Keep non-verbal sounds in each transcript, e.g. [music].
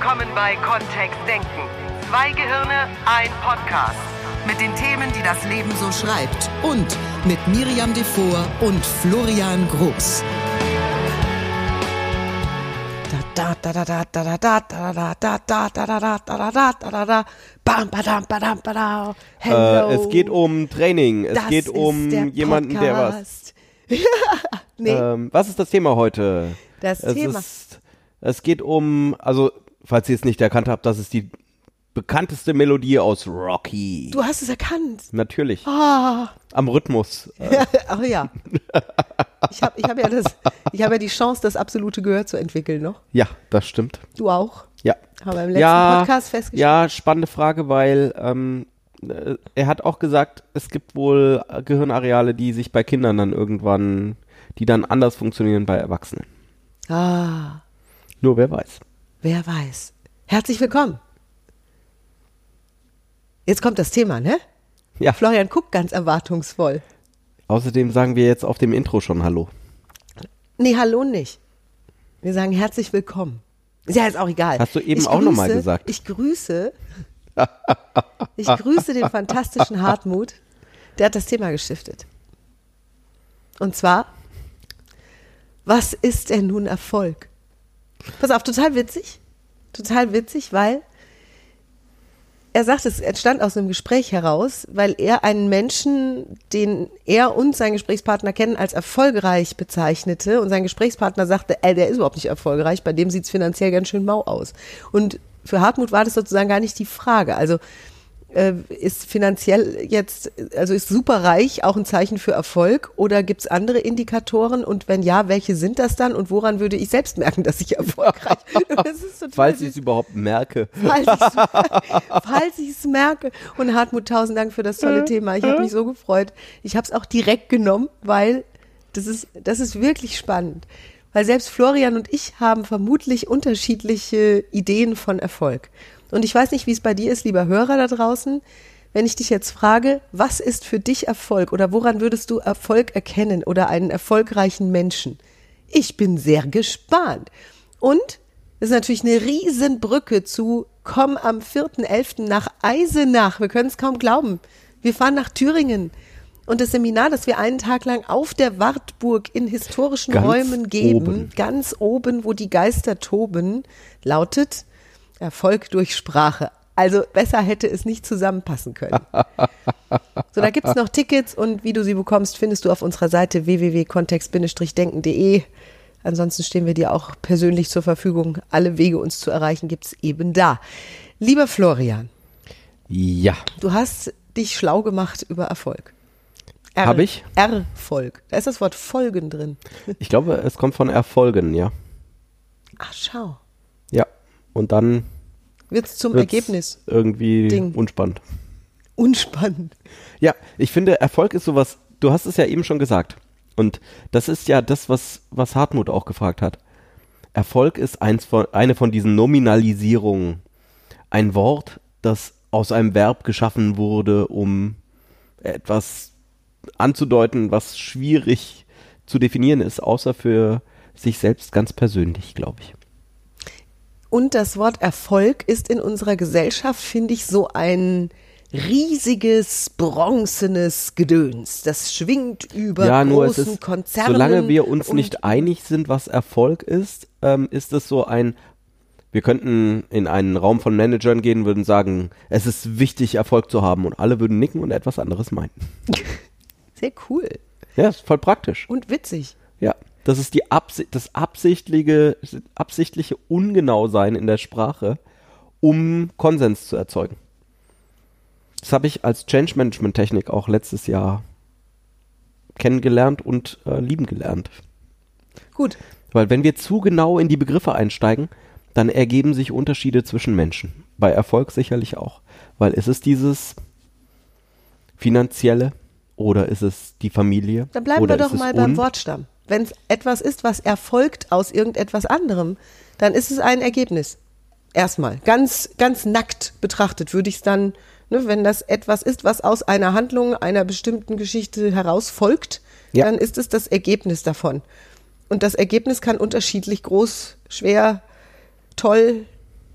willkommen bei Kontext Denken. Zwei Gehirne, ein Podcast. Mit den Themen, die das Leben so schreibt. Und mit Miriam Devor und Florian Groß. Da da da da da da da da da da da da da da da da da da da bam badam badam badam Hello. Äh, es geht um Training. Es geht um jemanden, der was. Nee, Ähm, was ist das Thema heute? das Thema. Es geht um, also, falls ihr es nicht erkannt habt, das ist die bekannteste Melodie aus Rocky. Du hast es erkannt. Natürlich. Ah. Am Rhythmus. [laughs] Ach ja. Ich habe ich hab ja, das- ich hab ja die Chance, das absolute Gehör zu entwickeln noch. ja, das stimmt. Du auch. Ja. Haben wir im letzten ja, Podcast festgestellt. Ja, spannende Frage, weil ähm, äh, er hat auch gesagt, es gibt wohl Gehirnareale, die sich bei Kindern dann irgendwann, die dann anders funktionieren bei Erwachsenen. Ah, Nur wer weiß. Wer weiß. Herzlich willkommen. Jetzt kommt das Thema, ne? Ja. Florian guckt ganz erwartungsvoll. Außerdem sagen wir jetzt auf dem Intro schon Hallo. Nee, hallo nicht. Wir sagen herzlich willkommen. Ist ja jetzt auch egal. Hast du eben Ich auch noch mal grüße- gesagt. Ich grüße, ich grüße den fantastischen Hartmut, der hat das Thema gestiftet. Und zwar, was ist denn nun Erfolg? Pass auf, total witzig. Total witzig, weil er sagt, es entstand aus einem Gespräch heraus, weil er einen Menschen, den er und sein Gesprächspartner kennen, als erfolgreich bezeichnete und sein Gesprächspartner sagte, ey, der ist überhaupt nicht erfolgreich, bei dem sieht es finanziell ganz schön mau aus. Und für Hartmut war das sozusagen gar nicht die Frage. Also äh, ist finanziell jetzt, also ist superreich auch ein Zeichen für Erfolg oder gibt es andere Indikatoren und wenn ja, welche sind das dann und woran würde ich selbst merken, dass ich erfolgreich bin? [laughs] Falls ich es überhaupt merke. falls ich's- [laughs] [laughs] falls ich es merke. Und Hartmut, tausend Dank für das tolle Thema. Ich habe mich so gefreut. Ich habe es auch direkt genommen, weil das ist, das ist wirklich spannend. Weil selbst Florian und ich haben vermutlich unterschiedliche Ideen von Erfolg. Und ich weiß nicht, wie es bei dir ist, lieber Hörer da draußen. Wenn ich dich jetzt frage, was ist für dich Erfolg oder woran würdest du Erfolg erkennen oder einen erfolgreichen Menschen? Ich bin sehr gespannt. Und das ist natürlich eine Riesenbrücke zu komm am 4.11. nach Eisenach. Wir können es kaum glauben. Wir fahren nach Thüringen. Und das Seminar, das wir einen Tag lang auf der Wartburg in historischen Ganz Räumen geben, oben. ganz oben, wo die Geister toben, lautet Erfolg durch Sprache. Also besser hätte es nicht zusammenpassen können. So, da gibt's noch Tickets und wie du sie bekommst, findest du auf unserer Seite www.kontext-denken.de. Ansonsten stehen wir dir auch persönlich zur Verfügung. Alle Wege, uns zu erreichen, gibt's eben da. Lieber Florian, Ja. du hast dich schlau gemacht über Erfolg. Er- Hab ich? Erfolg. Da ist das Wort Folgen drin. Ich glaube, es kommt von Erfolgen, ja. Ach, schau. Und dann Wird's zum wird's Ergebnis. irgendwie Ding. unspannend. Unspannend. Ja, ich finde, Erfolg ist sowas, du hast es ja eben schon gesagt. Und das ist ja das, was, was Hartmut auch gefragt hat. Erfolg ist eins von, eine von diesen Nominalisierungen. Ein Wort, das aus einem Verb geschaffen wurde, um etwas anzudeuten, was schwierig zu definieren ist, außer für sich selbst ganz persönlich, glaube ich. Und das Wort Erfolg ist in unserer Gesellschaft, finde ich, so ein riesiges, bronzenes Gedöns. Das schwingt über ja, nur es großen ist, Konzernen. solange wir uns nicht einig sind, was Erfolg ist, ähm, ist es so ein, wir könnten in einen Raum von Managern gehen, würden sagen, es ist wichtig, Erfolg zu haben und alle würden nicken und etwas anderes meinen. [laughs] Sehr cool Ja, ist voll praktisch. und witzig. Ja, das ist die Absi das absichtliche, absichtliche Ungenausein in der Sprache, um Konsens zu erzeugen. Das habe ich als Change Management Technik auch letztes Jahr kennengelernt und äh, lieben gelernt. Gut. Weil wenn wir zu genau in die Begriffe einsteigen, dann ergeben sich Unterschiede zwischen Menschen. Bei Erfolg sicherlich auch. Weil ist es dieses finanzielle oder ist es die Familie? Dann bleiben oder wir doch mal beim Wortstamm. Wenn es etwas ist, was erfolgt aus irgendetwas anderem, dann ist es ein Ergebnis. Erstmal. Ganz, ganz nackt betrachtet würde ich es dann, ne, wenn das etwas ist, was aus einer Handlung, einer bestimmten Geschichte heraus folgt, Ja. dann ist es das Ergebnis davon. Und das Ergebnis kann unterschiedlich groß, schwer, toll,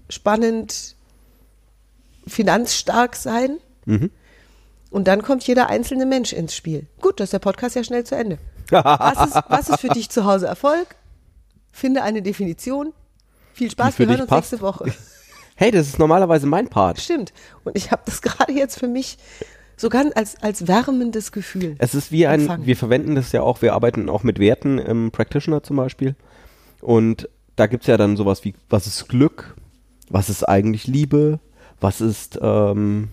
spannend, finanzstark sein. Und dann kommt jeder einzelne Mensch ins Spiel. Gut, das ist der Podcast ja schnell zu Ende. Was ist, was ist für dich zu Hause Erfolg? Finde eine Definition. Viel Spaß, für wir hören uns passt. nächste Woche. [laughs] Hey, das ist normalerweise mein Part. Stimmt. Und ich habe das [laughs] gerade jetzt für mich so ganz als, als wärmendes Gefühl. Es ist wie ein, empfangen. wir verwenden das ja auch, wir arbeiten auch mit Werten im Practitioner zum Beispiel. Und da gibt's ja dann sowas wie, was ist Glück? Was ist eigentlich Liebe? Was ist ähm,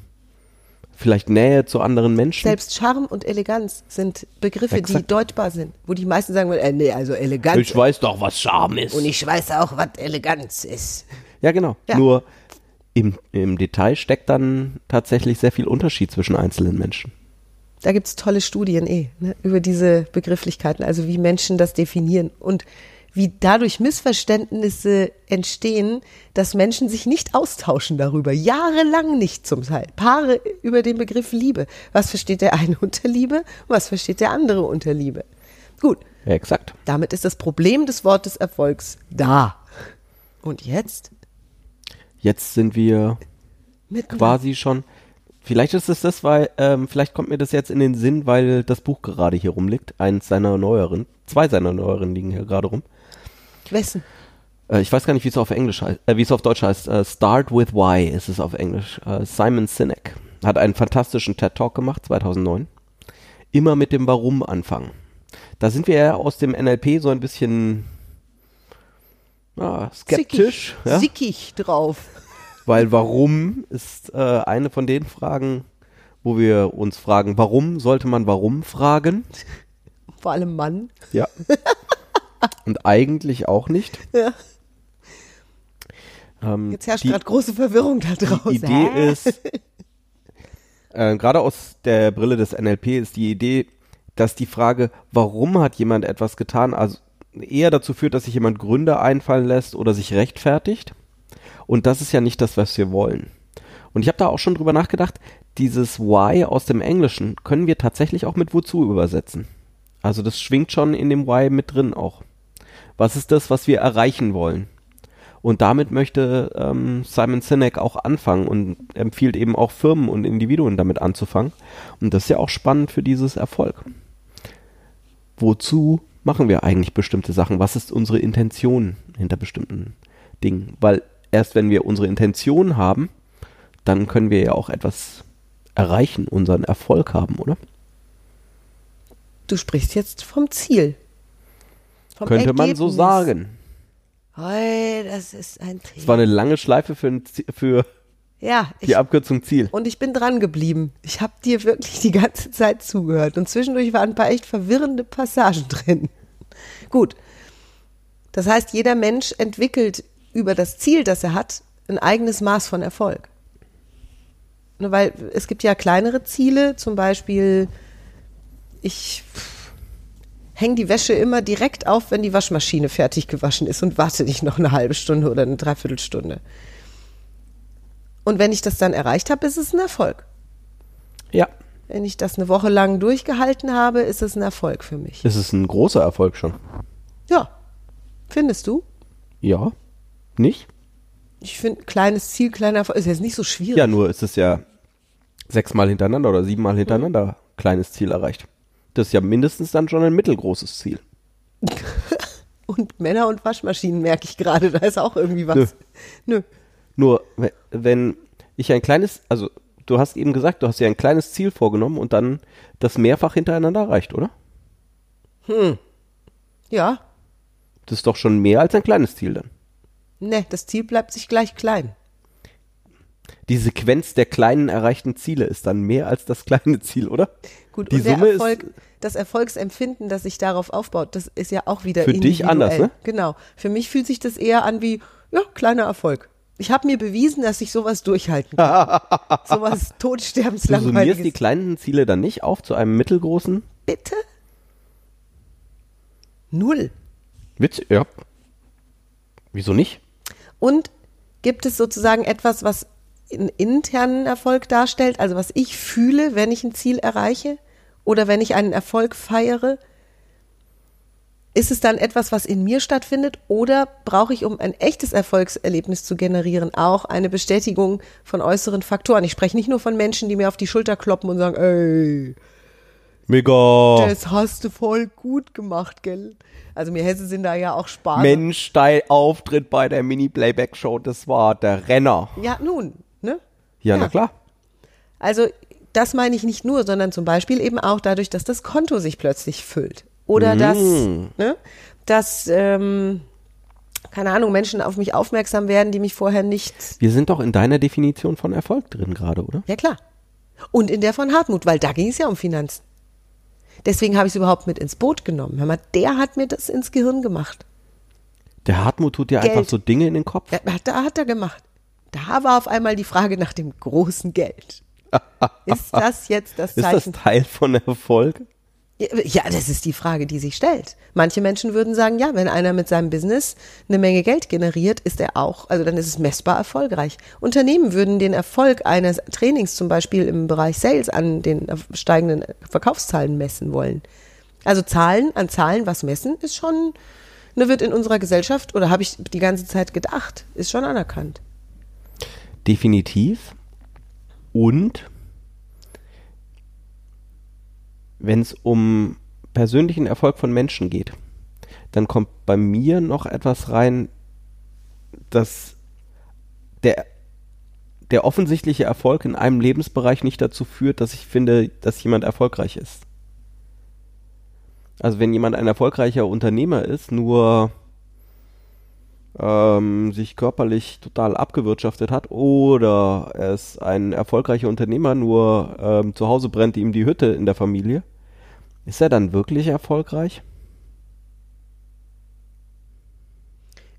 vielleicht Nähe zu anderen Menschen? Selbst Charme und Eleganz sind Begriffe, die Exakt. deutbar sind, wo die meisten sagen, äh, nee, also Eleganz. ich weiß doch, was Charme ist. und ich weiß auch, was Eleganz ist. ja, genau. Ja. Nur im, im Detail steckt dann tatsächlich sehr viel Unterschied zwischen einzelnen Menschen. Da gibt's tolle Studien eh ne, über diese Begrifflichkeiten, also wie Menschen das definieren und wie dadurch Missverständnisse entstehen, dass Menschen sich nicht austauschen darüber, jahrelang nicht zum Teil. Paare über den Begriff Liebe. Was versteht der eine unter Liebe was versteht der andere unter Liebe? Gut, Ja, exakt. damit ist das Problem des Wortes Erfolgs da. Und jetzt? Jetzt sind wir Mit quasi schon. Vielleicht ist es das, weil, ähm, vielleicht kommt mir das jetzt in den Sinn, weil das Buch gerade hier rumliegt. Eins seiner neueren, zwei seiner neueren liegen hier gerade rum. Wessen? Äh, ich weiß gar nicht, wie es auf Englisch heißt, äh, wie es auf Deutsch heißt. Äh, Start with Why ist es auf Englisch. Äh, Simon Sinek hat einen fantastischen TED Talk gemacht, 2009. Immer mit dem Warum anfangen. Da sind wir ja aus dem NLP so ein bisschen ja, skeptisch. Sickig, Ja? sickig drauf. Weil warum ist äh, eine von den Fragen, wo wir uns fragen, warum sollte man warum fragen? Vor allem Mann. Ja. [laughs] Und eigentlich auch nicht. Ja. Ähm, Jetzt herrscht gerade große Verwirrung da draußen. die Idee ist, äh, gerade aus der Brille des NLP ist die Idee, dass die Frage, warum hat jemand etwas getan, also eher dazu führt, dass sich jemand Gründe einfallen lässt oder sich rechtfertigt. Und das ist ja nicht das, was wir wollen. Und ich habe da auch schon drüber nachgedacht, dieses Why aus dem Englischen können wir tatsächlich auch mit wozu übersetzen. Also das schwingt schon in dem Why mit drin auch. Was ist das, was wir erreichen wollen? Und damit möchte ähm, Simon Sinek auch anfangen und empfiehlt eben auch Firmen und Individuen damit anzufangen. Und das ist ja auch spannend für dieses Erfolg. Wozu machen wir eigentlich bestimmte Sachen? Was ist unsere Intention hinter bestimmten Dingen? Weil erst wenn wir unsere Intention haben, dann können wir ja auch etwas erreichen, unseren Erfolg haben, oder? Du sprichst jetzt vom Ziel. Vom Könnte man so Ergebnis. sagen. Hey, das ist ein Es Thema. war eine lange Schleife für, ein für Ja, die ich, Abkürzung Ziel. und ich bin dran geblieben. Ich habe dir wirklich die ganze Zeit zugehört. Und zwischendurch waren ein paar echt verwirrende Passagen [laughs] drin. Gut. Das heißt, jeder Mensch entwickelt über das Ziel, das er hat, ein eigenes Maß von Erfolg. Ne, Weil es gibt ja kleinere Ziele, zum Beispiel, ich hänge die Wäsche immer direkt auf, wenn die Waschmaschine fertig gewaschen ist und warte nicht noch eine halbe Stunde oder eine Dreiviertelstunde. Und wenn ich das dann erreicht habe, ist es ein Erfolg. Ja, Wenn ich das eine Woche lang durchgehalten habe, ist es ein Erfolg für mich. es ist ein großer Erfolg schon. Ja. Findest du? Ja, nicht? Ich finde, kleines Ziel, kleiner Erfolg ist jetzt nicht so schwierig. Ja, nur ist es ja sechsmal hintereinander oder siebenmal hintereinander kleines Ziel erreicht. Das ist ja mindestens dann schon ein mittelgroßes Ziel. [laughs] Und Männer und Waschmaschinen merke ich gerade, da ist auch irgendwie was. Nö. Nur, we- wenn ich ein kleines, also du hast eben gesagt, du hast ja ein kleines Ziel vorgenommen und dann das mehrfach hintereinander erreicht, oder? Ja. Das ist doch schon mehr als ein kleines Ziel dann. Ne, das Ziel bleibt sich gleich klein. Die Sequenz der kleinen erreichten Ziele ist dann mehr als das kleine Ziel, oder? Gut, Die und Summe ist- Erfolg, das Erfolgsempfinden, das sich darauf aufbaut, das ist ja auch wieder Für dich anders, ne? Genau. Für mich fühlt sich das eher an wie, ja, kleiner Erfolg. Ich habe mir bewiesen, dass ich sowas durchhalten kann. [laughs] sowas Du summierst die kleinen Ziele dann nicht auf zu einem mittelgroßen Bitte? Null. Witz? Ja. Wieso nicht? Und gibt es sozusagen etwas, was einen internen Erfolg darstellt, also was ich fühle, wenn ich ein Ziel erreiche oder wenn ich einen Erfolg feiere? ist es dann etwas, was in mir stattfindet oder brauche ich, um ein echtes Erfolgserlebnis zu generieren, auch eine Bestätigung von äußeren Faktoren? Ich spreche nicht nur von Menschen, die mir auf die Schulter kloppen und sagen, ey, Mega. das hast du voll gut gemacht, gell? Also mir Hesse sind da ja auch Spaß. Mensch, dein Auftritt bei der Mini-Playback-Show, das war der Renner. Ja, nun, ne? Ja, Ja. na klar. Also das meine ich nicht nur, sondern zum Beispiel eben auch dadurch, dass das Konto sich plötzlich füllt. Oder dass, ne, dass, ähm, keine Ahnung, Menschen auf mich aufmerksam werden, die mich vorher nicht. Wir sind doch in deiner Definition von Erfolg drin gerade, oder? Ja klar. Und in der von Hartmut, weil da ging es ja um Finanzen. Deswegen habe ich es überhaupt mit ins Boot genommen. Hör mal, der hat mir das ins Gehirn gemacht. Der Hartmut tut dir Geld. einfach so Dinge in den Kopf. Ja, hat, da hat er gemacht. Da war auf einmal die Frage nach dem großen Geld. [laughs] Ist das jetzt das Ist das Zeichen? Teil von Erfolg? Ja, das ist die Frage, die sich stellt. Manche Menschen würden sagen, ja, wenn einer mit seinem Business eine Menge Geld generiert, ist er auch, also dann ist es messbar erfolgreich. Unternehmen würden den Erfolg eines Trainings zum Beispiel im Bereich Sales an den steigenden Verkaufszahlen messen wollen. Also Zahlen an Zahlen was messen ist schon, ne, wird in unserer Gesellschaft, oder habe ich die ganze Zeit gedacht, ist schon anerkannt. Definitiv. Und wenn es um persönlichen Erfolg von Menschen geht, dann kommt bei mir noch etwas rein, dass der, der offensichtliche Erfolg in einem Lebensbereich nicht dazu führt, dass ich finde, dass jemand erfolgreich ist. Also wenn jemand ein erfolgreicher Unternehmer ist, nur ähm, sich körperlich total abgewirtschaftet hat oder er ist ein erfolgreicher Unternehmer, nur ähm, zu Hause brennt ihm die Hütte in der Familie, ist er dann wirklich erfolgreich?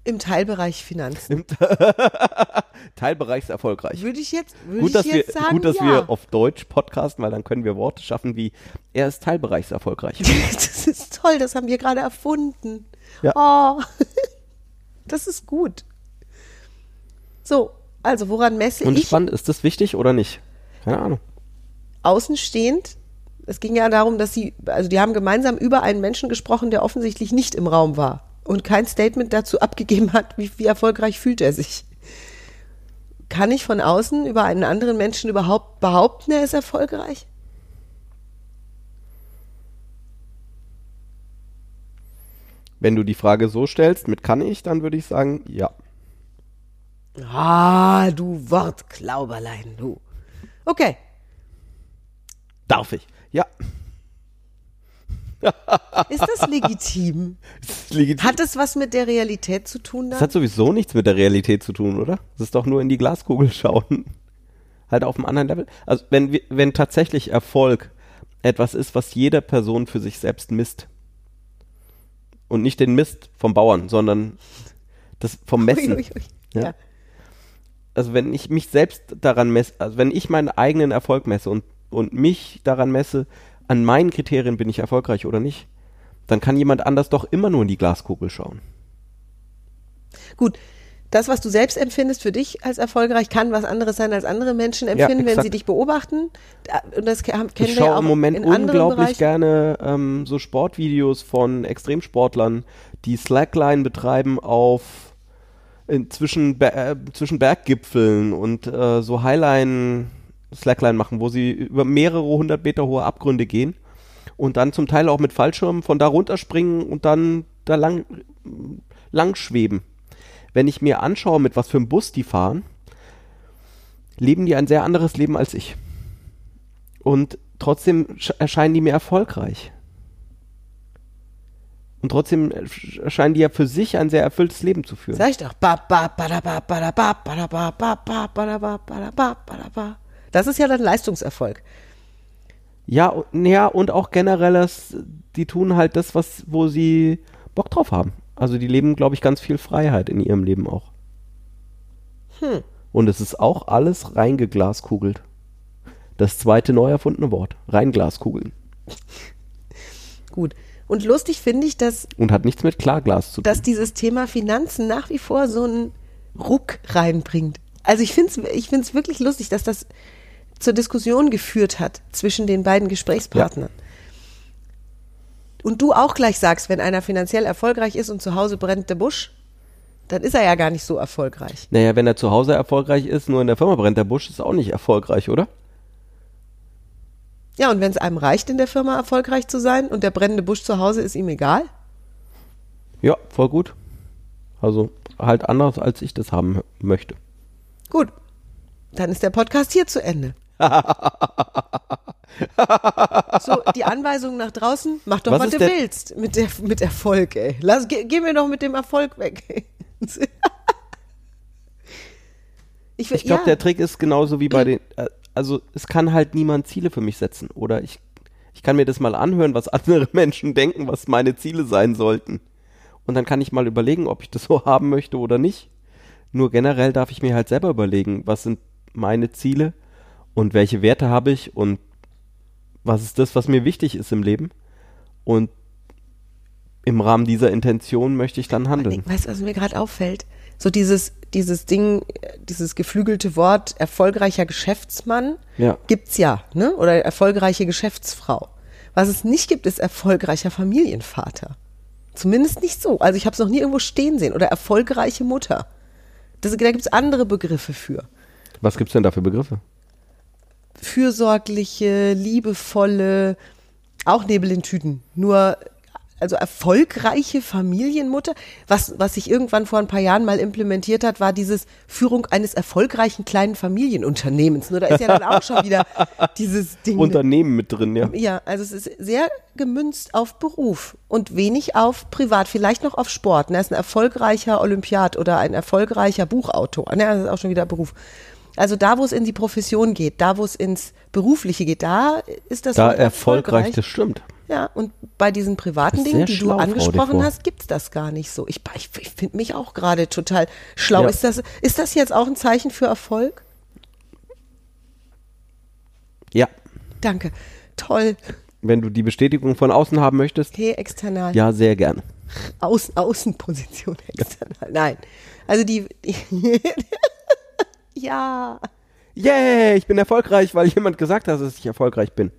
Im Teilbereich Finanzen. [laughs] Teilbereichs erfolgreich. Würde ich jetzt, würde Gut, ich dass, wir, jetzt sagen, gut, dass ja. wir auf Deutsch podcasten, weil dann können wir Worte schaffen wie er ist Teilbereichs erfolgreich. [laughs] Das ist toll, das haben wir gerade erfunden. Ja. Oh, das ist gut. So, also woran messe Und ich spannend, ist das wichtig oder nicht? Keine Ahnung. außenstehend? Es ging ja darum, dass sie, also die haben gemeinsam über einen Menschen gesprochen, der offensichtlich nicht im Raum war und kein Statement dazu abgegeben hat, wie, wie erfolgreich fühlt er sich. Kann ich von außen über einen anderen Menschen überhaupt behaupten, er ist erfolgreich? Wenn du die Frage so stellst, mit kann ich, dann würde ich sagen, ja. Ah, du Wortklauberlein, du. Okay, Darf ich. Ja. ist das legitim? [laughs] Das ist legitim. Hat es was mit der Realität zu tun Das dann? hat sowieso nichts mit der Realität zu tun, oder? Das ist doch nur in die Glaskugel [laughs] schauen. Halt auf einem anderen Level. Also wenn, wenn tatsächlich Erfolg etwas ist, was jede Person für sich selbst misst. Und nicht den Mist vom Bauern, sondern das vom Messen. Ui, ui, ui. Ja. Ja. Also wenn ich mich selbst daran messe, also wenn ich meinen eigenen Erfolg messe und, und mich daran messe, an meinen Kriterien bin ich erfolgreich oder nicht, dann kann jemand anders doch immer nur in die Glaskugel schauen. Gut, das, was du selbst empfindest für dich als erfolgreich, kann was anderes sein, als andere Menschen empfinden, wenn exakt. sie dich beobachten. Und das kennen Ich wir ja schaue auch im Moment in unglaublich gerne ähm, so Sportvideos von Extremsportlern, die Slackline betreiben auf in, zwischen, äh, zwischen Berggipfeln und äh, so Highline Slackline machen, wo sie über mehrere hundert Meter hohe Abgründe gehen und dann zum Teil auch mit Fallschirmen von da runterspringen und dann da lang, lang schweben. Wenn ich mir anschaue, mit was für einem Bus die fahren, leben die ein sehr anderes Leben als ich. Und trotzdem sch- erscheinen die mir erfolgreich. Und trotzdem ersch- erscheinen die ja für sich ein sehr erfülltes Leben zu führen. Sag ich doch. Das ist ja dann Leistungserfolg. Ja, und- ja, und auch generelles, die tun halt das, was, wo sie Bock drauf haben. Also die leben, glaube ich, ganz viel Freiheit in ihrem Leben auch. Und es ist auch alles reingeglaskugelt. Das zweite neu erfundene Wort. Reinglaskugeln. Gut. Und lustig finde ich, dass, Und hat nichts mit Klarglas zu tun. dass dieses Thema Finanzen nach wie vor so einen Ruck reinbringt. Also ich finde es ich find's wirklich lustig, dass das zur Diskussion geführt hat zwischen den beiden Gesprächspartnern. Und du auch gleich sagst, wenn einer finanziell erfolgreich ist und zu Hause brennt der Busch, dann ist er ja gar nicht so erfolgreich. Naja, wenn er zu Hause erfolgreich ist, nur in der Firma brennt der Busch, ist auch nicht erfolgreich, oder? Ja, und wenn es einem reicht, in der Firma erfolgreich zu sein und der brennende Busch zu Hause ist ihm egal, Ja, voll gut. Also halt anders, als ich das haben möchte. gut, dann ist der Podcast hier zu Ende. So, die Anweisung nach draußen, mach doch, Was was, du der- willst mit, der, mit Erfolg, ey. Lass, ge, geh mir doch mit dem Erfolg weg. ey. [laughs] ich Ich glaube, der Trick ist genauso wie bei den, äh, also es kann halt niemand Ziele für mich setzen. Oder ich, ich kann mir das mal anhören, was [laughs] andere Menschen denken, was meine Ziele sein sollten. Und dann kann ich mal überlegen, ob ich das so haben möchte oder nicht. Nur generell darf ich mir halt selber überlegen, was sind meine Ziele und welche Werte habe ich und was ist das, was mir wichtig ist im Leben. Und im Rahmen dieser Intention möchte ich dann handeln. Weißt du, was mir gerade auffällt? So dieses, dieses Ding, dieses geflügelte Wort erfolgreicher Geschäftsmann Ja. gibt's ja, ne? Oder erfolgreiche Geschäftsfrau. Was es nicht gibt, ist erfolgreicher Familienvater. Zumindest nicht so. Also ich habe es noch nie irgendwo stehen sehen. Oder erfolgreiche Mutter. Das, da gibt's andere Begriffe für. Was gibt's denn da für Begriffe? Fürsorgliche, liebevolle, auch Nebel in Tüten. Nur, also erfolgreiche Familienmutter. Was, was sich irgendwann vor ein paar Jahren mal implementiert hat, war dieses Führung eines erfolgreichen kleinen Familienunternehmens. Nur da ist ja dann auch schon wieder [laughs] dieses Ding. Unternehmen mit drin, ja. ja, also es ist sehr gemünzt auf Beruf und wenig auf Privat, vielleicht noch auf Sport. Er ist ein erfolgreicher Olympiad oder ein erfolgreicher Buchautor. Ne, das ist auch schon wieder Beruf. Also da, wo es in die Profession geht, da, wo es ins Berufliche geht, da ist das Da erfolgreich, das stimmt. Ja, und bei diesen privaten Dingen, die schlau, du angesprochen hast, gibt's das gar nicht so. Ich, ich, ich finde mich auch gerade total schlau. Ja. Ist, das, ist das jetzt auch ein Zeichen für Erfolg? Ja. Danke. Toll. Wenn du die Bestätigung von außen haben möchtest, Hey, external. ja, sehr gerne. Außen, Außenposition [laughs] external. Nein. Also die, die [laughs] ja. Yay, ich bin erfolgreich, weil jemand gesagt hat, dass ich erfolgreich bin.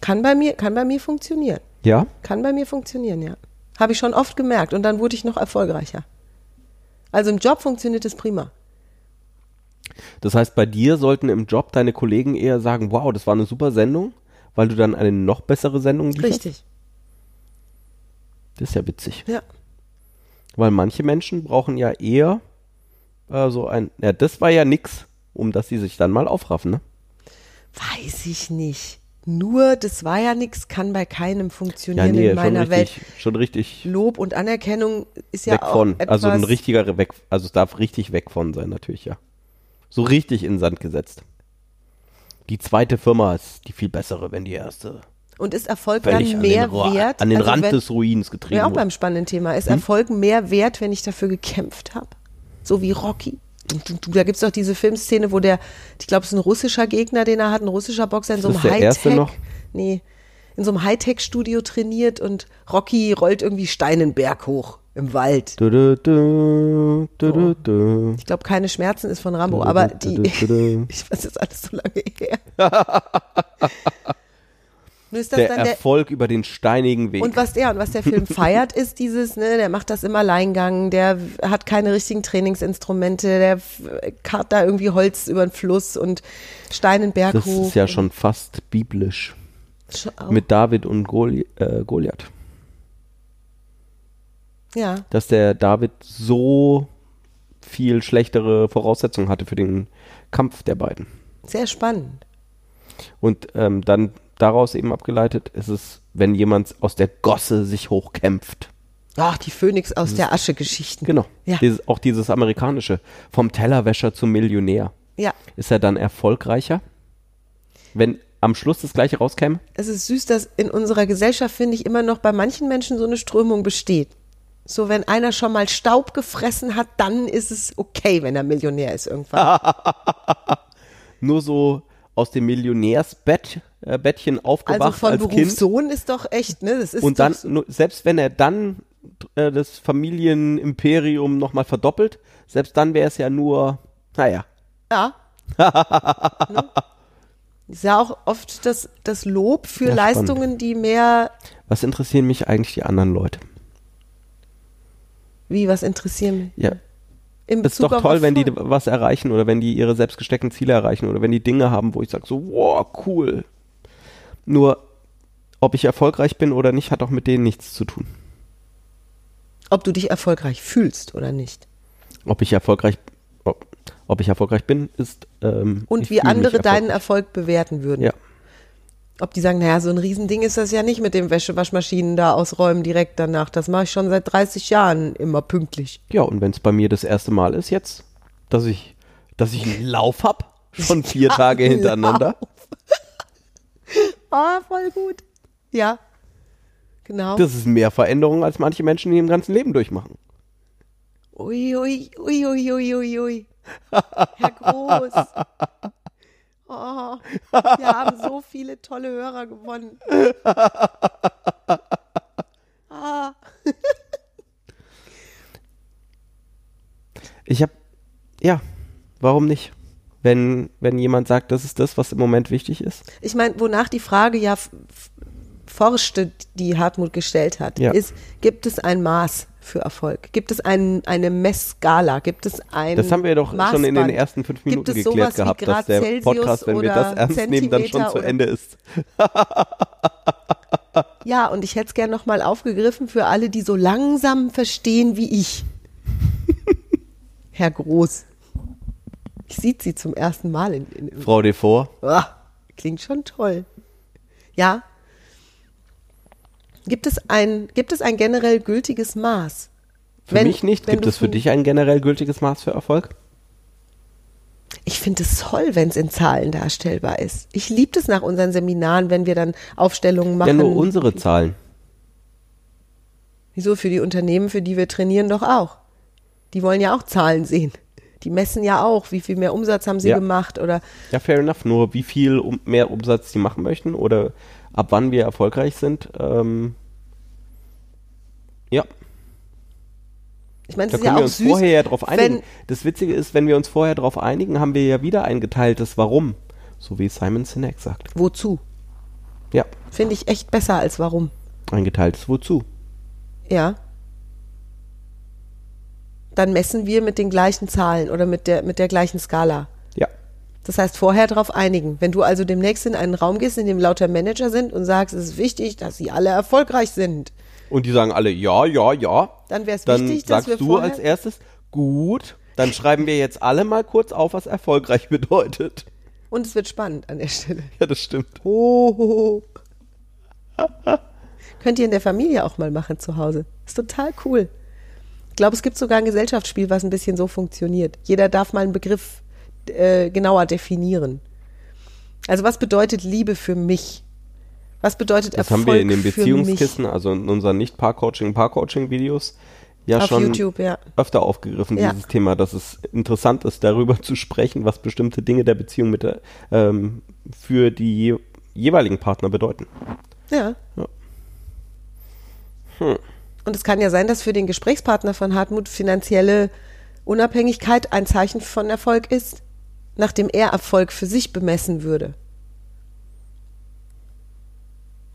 Kann bei mir, kann bei mir funktionieren. Ja? Kann bei mir funktionieren, ja. Habe ich schon oft gemerkt und dann wurde ich noch erfolgreicher. Also im Job funktioniert es prima. Das heißt, bei dir sollten im Job deine Kollegen eher sagen, wow, das war eine super Sendung, weil du dann eine noch bessere Sendung lieferst. Richtig. Das ist ja witzig. Ja. Weil manche Menschen brauchen ja eher äh, so ein, ja, das war ja nix, um dass sie sich dann mal aufraffen, ne? Weiß ich nicht. Nur, das war ja nichts, kann bei keinem Ja, funktionieren nee, in meiner schon Welt. richtig, schon richtig Lob und Anerkennung ist ja weg auch von. etwas, Also ein richtiger weg, also es darf richtig weg von sein, natürlich, ja. So richtig in den Sand gesetzt. Die zweite Firma ist die viel bessere, wenn die erste und ist Erfolg völlig dann an mehr Ro- wert? an den Also Rand wenn, des Ruins getrieben Ja, auch beim spannenden Thema. Hm? Ist Erfolg mehr wert, wenn ich dafür gekämpft habe? So wie Rocky. Da gibt es doch diese Filmszene, wo der, ich glaube, es ist ein russischer Gegner, den er hat, ein russischer Boxer in so einem Hightech. Nee, in so einem Hightech-Studio trainiert und Rocky rollt irgendwie Steinen Berg hoch im Wald. Du, du, du, du. Ich glaube, keine Schmerzen ist von Rambo, aber die, [laughs] ich weiß jetzt alles so lange her. [laughs] Das Der dann der, Erfolg über den steinigen Weg. Und was der und was der Film feiert, [laughs] ist dieses, ne, der macht das im Alleingang, der hat keine richtigen Trainingsinstrumente, der karrt da irgendwie Holz über den Fluss und Stein den Berg das hoch. ist ja schon fast biblisch. Schon auch. Mit David und Goli äh, Goliath. ja, Dass der David so viel schlechtere Voraussetzungen hatte für den Kampf der beiden. sehr spannend. Und ähm, dann daraus eben abgeleitet ist es, wenn jemand aus der Gosse sich hochkämpft. Ach, die Phönix aus der Asche Geschichten. Genau. Ja. Dieses, auch dieses amerikanische. Vom Tellerwäscher zum Millionär. Ja, Ist er dann erfolgreicher? Wenn am Schluss das gleiche rauskäme? es ist süß, dass in unserer Gesellschaft, finde ich, immer noch bei manchen Menschen so eine Strömung besteht. So, wenn einer schon mal Staub gefressen hat, dann ist es okay, wenn er Millionär ist irgendwann. [laughs] Nur so aus dem Millionärsbett Bettchen aufgewacht Also von als Beruf Kind. Sohn ist doch echt, ne? Das ist und dann, so. selbst wenn er dann äh, das Familienimperium nochmal verdoppelt, selbst dann wäre es ja nur, naja. Ja. [laughs] Ne? Ist ja auch oft das, das Lob für Ja. Leistungen, die mehr, Was interessieren mich eigentlich die anderen Leute? wie, was interessieren mich? Ja, In ist Bezug doch toll, wenn die was erreichen oder wenn die ihre selbst gesteckten Ziele erreichen oder wenn die Dinge haben, wo ich sage so, wow, cool. Nur, ob ich erfolgreich bin oder nicht, hat auch mit denen nichts zu tun. Ob du dich erfolgreich fühlst oder nicht. Ob ich erfolgreich, ob, ob ich erfolgreich bin, ist ähm, Und wie andere deinen. Erfolg bewerten würden. Ja. Ob die sagen, naja, so ein Riesending ist das ja nicht mit dem Wäschewaschmaschinen da ausräumen direkt danach. Das mache ich schon seit 30 Jahren immer pünktlich. Ja, und wenn es bei mir das erste Mal ist jetzt, dass ich, dass ich einen Lauf hab, schon [laughs] vier Ja, Tage hintereinander, Ah, voll gut. Ja. Genau. das ist mehr Veränderung, als manche Menschen in ihrem ganzen Leben durchmachen. Ui, ui, ui, ui, ui, ui, ui. Herr Groß. Oh, [laughs] wir haben so viele tolle Hörer gewonnen. [laughs] Ah, Ich habe, ja, warum nicht? Wenn, wenn jemand sagt, das ist das, was im Moment wichtig ist. ich meine, wonach die Frage ja forschte, die Hartmut gestellt hat, Ja. ist, gibt es ein Maß für Erfolg? Gibt es ein, eine Messskala? Gibt es ein Das haben wir doch schon in den Maßband? ersten fünf Gibt Minuten es geklärt sowas wie gehabt, dass der Celsius Podcast, wenn wir das ernst nehmen, dann schon Zentimeter zu Ende ist. [laughs] [laughs] Ja, und ich hätte es gerne nochmal aufgegriffen für alle, die so langsam verstehen wie ich. [laughs] Herr Groß. Ich sieht sie zum ersten Mal in, in, Frau Devor, Ah, klingt schon toll. Ja. Gibt es ein, gibt es ein generell gültiges Maß? für Wenn- mich nicht. Gibt es für dich ein generell gültiges Maß für Erfolg? Ich finde es toll, wenn es in Zahlen darstellbar ist. Ich liebe es nach unseren Seminaren, wenn wir dann Aufstellungen machen. Ja, nur unsere Zahlen. Wieso? Für die Unternehmen, für die wir trainieren, doch auch. Die wollen ja auch Zahlen sehen. Die messen ja auch, wie viel mehr Umsatz haben sie Ja. gemacht oder Ja, fair enough. Nur wie viel um, mehr Umsatz sie machen möchten oder ab wann wir erfolgreich sind. Ähm, ja, ich meine, da das ist können ja wir uns süß. vorher ja drauf einigen. wenn- das Witzige ist, wenn wir uns vorher drauf einigen, haben wir ja wieder ein geteiltes Warum. So wie Simon Sinek sagt. Wozu? Ja, Finde ich echt besser als warum. ein geteiltes Wozu. Ja. Dann messen wir mit den gleichen Zahlen oder mit der, mit der gleichen Skala. Ja. Das heißt, vorher darauf einigen. Wenn du also demnächst in einen Raum gehst, in dem lauter Manager sind und sagst, es ist wichtig, dass sie alle erfolgreich sind, Und die sagen alle, ja, ja, ja. dann wäre es wichtig, dass sagst wir du als erstes, gut, dann schreiben wir jetzt alle mal kurz auf, was erfolgreich [laughs] bedeutet. und es wird spannend an der Stelle. Ja, das stimmt. Ho, ho, ho. Könnt ihr in der Familie auch mal machen zu Hause. Ist total cool. Ich glaube, es gibt sogar ein Gesellschaftsspiel, was ein bisschen so funktioniert. Jeder darf mal einen Begriff äh, genauer definieren. Also was bedeutet Liebe für mich? Was bedeutet Das Erfolg haben wir in den für mich? Beziehungskissen, also in unseren Nicht-Paar-Coaching, Paar-Coaching-Videos ja Auf schon YouTube, ja. öfter aufgegriffen, Ja. dieses Thema, dass es interessant ist, darüber [laughs] zu sprechen, was bestimmte Dinge der Beziehung mit der, ähm, für die je jeweiligen Partner bedeuten. Ja. Ja. Hm. Und es kann ja sein, dass für den Gesprächspartner von Hartmut finanzielle Unabhängigkeit ein Zeichen von Erfolg ist, nachdem er Erfolg für sich bemessen würde.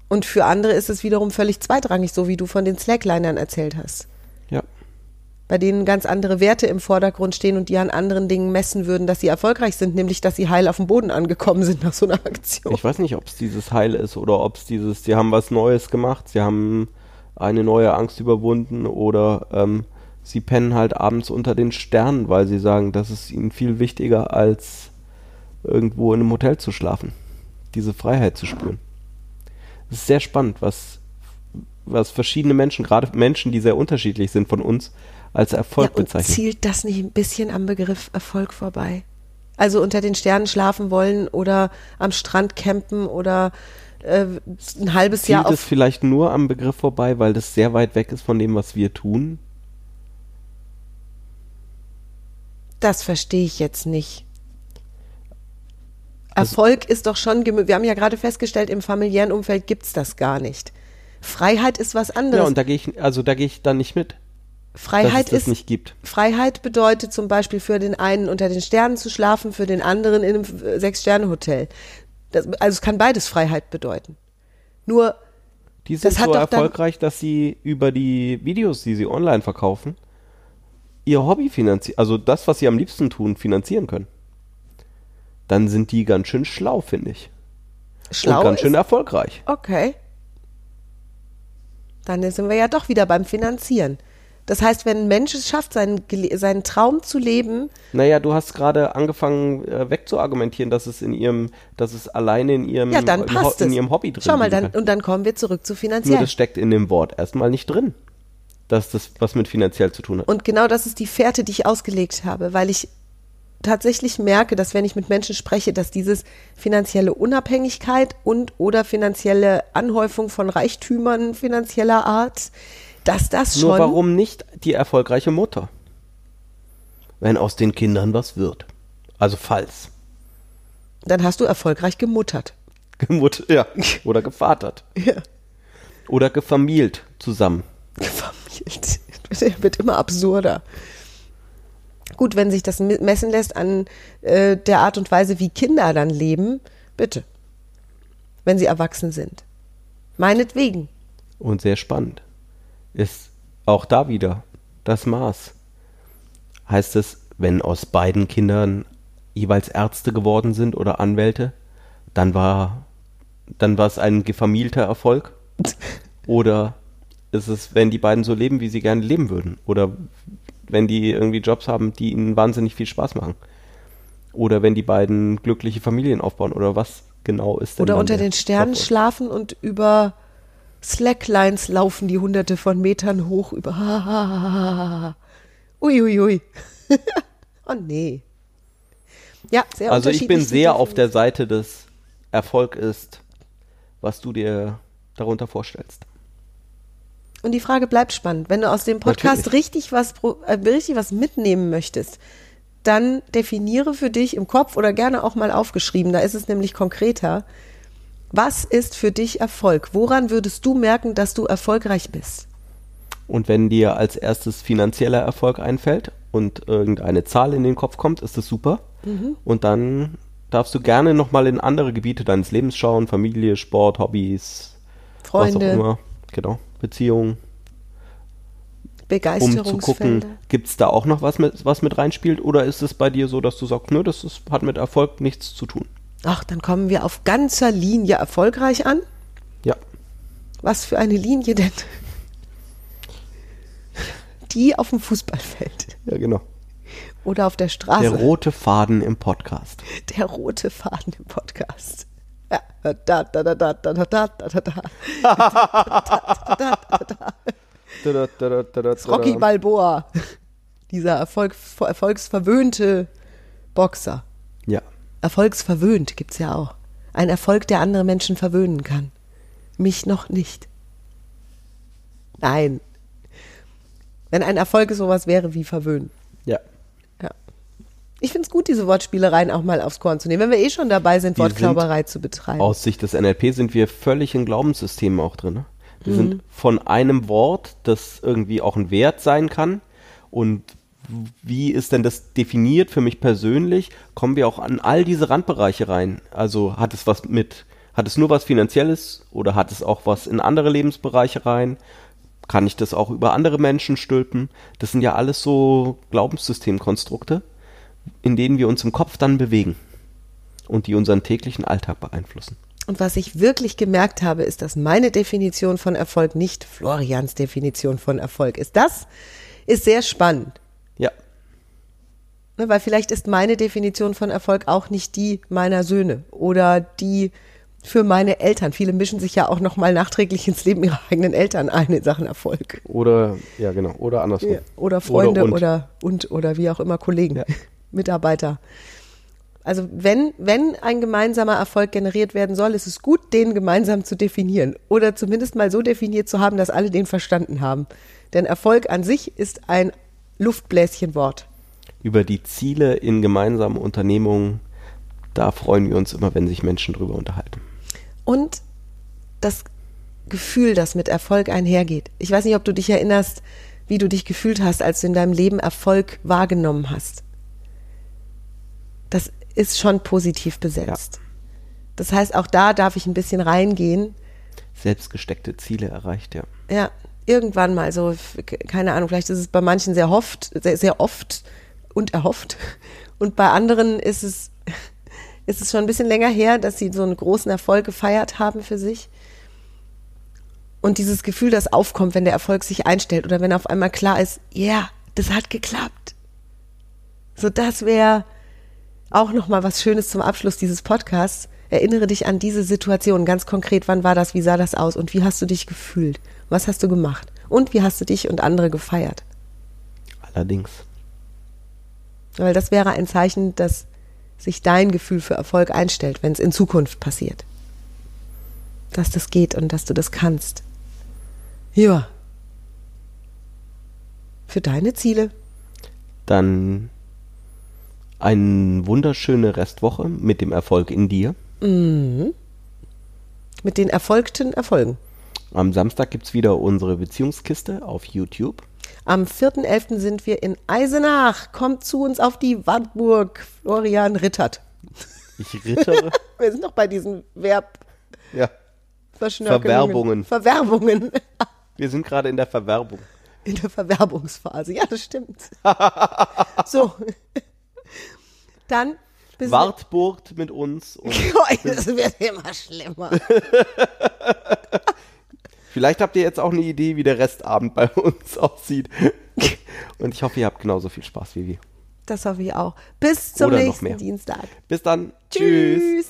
Und für andere ist es wiederum völlig zweitrangig, so wie du von den Slacklinern erzählt hast. Ja. Bei denen ganz andere Werte im Vordergrund stehen und die an anderen Dingen messen würden, dass sie erfolgreich sind, nämlich dass sie heil auf dem Boden angekommen sind nach so einer Aktion. Ich weiß nicht, ob es dieses Heil ist oder ob es dieses, sie haben was Neues gemacht, sie haben eine neue Angst überwunden oder ähm, sie pennen halt abends unter den Sternen, weil sie sagen, das ist ihnen viel wichtiger, als irgendwo in einem Hotel zu schlafen. Diese Freiheit zu spüren. Es ist sehr spannend, was, was verschiedene Menschen, gerade Menschen, die sehr unterschiedlich sind von uns, als Erfolg ja, und bezeichnen. zielt das nicht ein bisschen am Begriff Erfolg vorbei? Also unter den Sternen schlafen wollen oder am Strand campen oder äh, ein halbes Zielt Jahr es auf. vielleicht nur am Begriff vorbei, weil das sehr weit weg ist von dem, was wir tun? Das verstehe ich jetzt nicht. Also Erfolg ist doch schon, wir haben ja gerade festgestellt, im familiären Umfeld gibt's das gar nicht. Freiheit ist was Ja, anderes. und da gehe ich, also da gehe ich dann nicht mit, es Freiheit ist nicht gibt. Freiheit bedeutet zum Beispiel für den einen unter den Sternen zu schlafen, für den anderen in einem Sechs-Sterne-Hotel. Das, also es kann beides Freiheit bedeuten. Nur, Die sind so erfolgreich, dass sie über die Videos, die sie online verkaufen, ihr Hobby finanzieren, also das, was sie am liebsten tun, finanzieren können. Dann sind die ganz schön schlau, finde ich. schlau und ganz schön erfolgreich. Okay. Dann sind wir ja doch wieder beim Finanzieren. Das heißt, wenn ein Mensch es schafft, seinen, seinen Traum zu leben, Naja, du hast gerade angefangen äh, wegzuargumentieren, dass es in ihrem, dass es alleine in ihrem, ja, dann passt in ihrem Hobby drin Schau mal, dann, und dann kommen wir zurück zu Nur finanziell. das steckt in dem Wort erstmal nicht drin, dass das was mit finanziell zu tun hat. Und genau das ist die Fährte, die ich ausgelegt habe, weil ich tatsächlich merke, dass wenn ich mit Menschen spreche, dass dieses finanzielle Unabhängigkeit und oder finanzielle Anhäufung von Reichtümern finanzieller Art, dass das schon Nur warum nicht die erfolgreiche Mutter? Wenn aus den Kindern was wird. Also falls. dann hast du erfolgreich gemuttert. Gemut ja. [laughs] Oder gevatert. Ja. Oder gefamilt zusammen. Gefamilt. Der wird immer absurder. Gut, wenn sich das me- messen lässt an äh, der Art und Weise, wie Kinder dann leben, bitte. Wenn sie erwachsen sind. Meinetwegen. Und sehr spannend. Ist auch da wieder das Maß. Heißt es, wenn aus beiden Kindern jeweils Ärzte geworden sind oder Anwälte, dann war, dann war es ein gefamilter Erfolg? [laughs] Oder ist es, wenn die beiden so leben, wie sie gerne leben würden? Oder wenn die irgendwie Jobs haben, die ihnen wahnsinnig viel Spaß machen? Oder wenn die beiden glückliche Familien aufbauen? Oder was genau ist denn Oder unter den Sternen schlafen und über Slacklines laufen die hunderte von Metern hoch über. Uiuiui. [laughs] oh nee. Ja, sehr Also ich bin sehr auf der Seite des Erfolg ist, was du dir darunter vorstellst. Und die Frage bleibt spannend. Wenn du aus dem Podcast Natürlich. richtig was, äh, richtig was mitnehmen möchtest, dann definiere für dich im Kopf oder gerne auch mal aufgeschrieben, da ist es nämlich konkreter. Was ist für dich Erfolg? Woran würdest du merken, dass du erfolgreich bist? Und wenn dir als erstes finanzieller Erfolg einfällt und irgendeine Zahl in den Kopf kommt, ist das super. Mhm. Und dann darfst du gerne nochmal in andere Gebiete deines Lebens schauen, Familie, Sport, Hobbys, was auch Freunde, immer. Genau, Beziehungen, um zu gucken, gibt es da auch noch was mit, was mit reinspielt oder ist es bei dir so, dass du sagst, nö, das ist, hat mit Erfolg nichts zu tun? Ach, dann kommen wir auf ganzer Linie erfolgreich an. Ja, Was für eine Linie denn? Die auf dem Fußballfeld ja genau. oder auf der Straße. Der rote Faden im Podcast. Der rote Faden im Podcast. Ja. Da, da, da, da, da, da, da, da, da, da. Rocky Balboa. Dieser Erfolg, erfolgsverwöhnte Boxer. Erfolgsverwöhnt gibt's ja auch. Ein Erfolg, der andere Menschen verwöhnen kann. Mich noch nicht. Nein. Wenn ein Erfolg sowas wäre wie verwöhnen. Ja. Ja. Ich find's gut, diese Wortspielereien auch mal aufs Korn zu nehmen, wenn wir eh schon dabei sind, Die Wortklauberei zu betreiben. Aus Sicht des NLP sind wir völlig in Glaubenssystemen auch drin. Ne? Wir Mhm. sind von einem Wort, das irgendwie auch ein Wert sein kann und wie ist denn das definiert für mich persönlich, kommen wir auch an all diese Randbereiche rein. Also hat es was mit, hat es nur was Finanzielles oder hat es auch was in andere Lebensbereiche rein? Kann ich das auch über andere Menschen stülpen? Das sind ja alles so Glaubenssystemkonstrukte, in denen wir uns im Kopf dann bewegen und die unseren täglichen Alltag beeinflussen. Und was ich wirklich gemerkt habe, ist, dass meine Definition von Erfolg nicht Florians Definition von Erfolg ist. Das ist sehr spannend. Ne, weil vielleicht ist meine Definition von Erfolg auch nicht die meiner Söhne oder die für meine Eltern. Viele mischen sich ja auch nochmal nachträglich ins Leben ihrer eigenen Eltern ein in Sachen Erfolg. oder, ja genau, oder andersrum. Ja, Oder Freunde und. oder und oder wie auch immer Kollegen, Ja. [laughs] Mitarbeiter. Also wenn, wenn ein gemeinsamer Erfolg generiert werden soll, ist es gut, den gemeinsam zu definieren oder zumindest mal so definiert zu haben, dass alle den verstanden haben. Denn Erfolg an sich ist ein Luftbläschenwort. Über die Ziele in gemeinsamen Unternehmungen, da freuen wir uns immer, wenn sich Menschen drüber unterhalten. Und das Gefühl, das mit Erfolg einhergeht. Ich weiß nicht, ob du dich erinnerst, wie du dich gefühlt hast, als du in deinem Leben Erfolg wahrgenommen hast. Das ist schon positiv besetzt. Das heißt, auch da darf ich ein bisschen reingehen. Selbstgesteckte Ziele erreicht, ja. Ja, irgendwann mal so, keine Ahnung, vielleicht ist es bei manchen sehr oft, sehr, sehr oft und erhofft. Und bei anderen ist es, ist es schon ein bisschen länger her, dass sie so einen großen Erfolg gefeiert haben für sich. Und dieses Gefühl, das aufkommt, wenn der Erfolg sich einstellt oder wenn auf einmal klar ist, ja, das hat geklappt. So, das wäre auch nochmal was Schönes zum Abschluss dieses Podcasts. Erinnere dich an diese Situation ganz konkret. Wann war das? Wie sah das aus? Und wie hast du dich gefühlt? Was hast du gemacht? Und wie hast du dich und andere gefeiert? Allerdings. Weil das wäre ein Zeichen, dass sich dein Gefühl für Erfolg einstellt, wenn es in Zukunft passiert. Dass das geht und dass du das kannst. Ja. Für deine Ziele. Dann eine wunderschöne Restwoche mit dem Erfolg in dir. Mit den erfolgten Erfolgen. Am Samstag gibt's wieder unsere Beziehungskiste auf YouTube. Am 4.11. sind wir in Eisenach. Kommt zu uns auf die Wartburg. Florian Rittert. Ich rittere. [laughs] Wir sind noch bei diesen ja. Verbverschnörkelungen. Verwerbungen. Verwerbungen. [laughs] Wir sind gerade in der Verwerbung. In der Verwerbungsphase. Ja, das stimmt. [laughs] so. Dann Wartburg mit uns und das wird immer schlimmer. Vielleicht habt ihr jetzt auch eine Idee, wie der Restabend bei [laughs] uns aussieht. [laughs] Und ich hoffe, ihr habt genauso viel Spaß wie wir. Das hoffe ich auch. Bis zum Oder nächsten. Dienstag. Bis dann. Tschüss. Tschüss.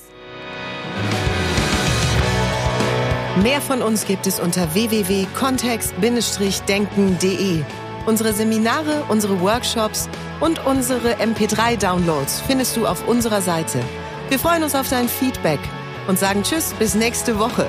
Mehr von uns gibt es unter www.kontext-denken.de. Unsere Seminare, unsere Workshops und unsere MP3-Downloads findest du auf unserer Seite. Wir freuen uns auf dein Feedback und sagen Tschüss bis nächste Woche.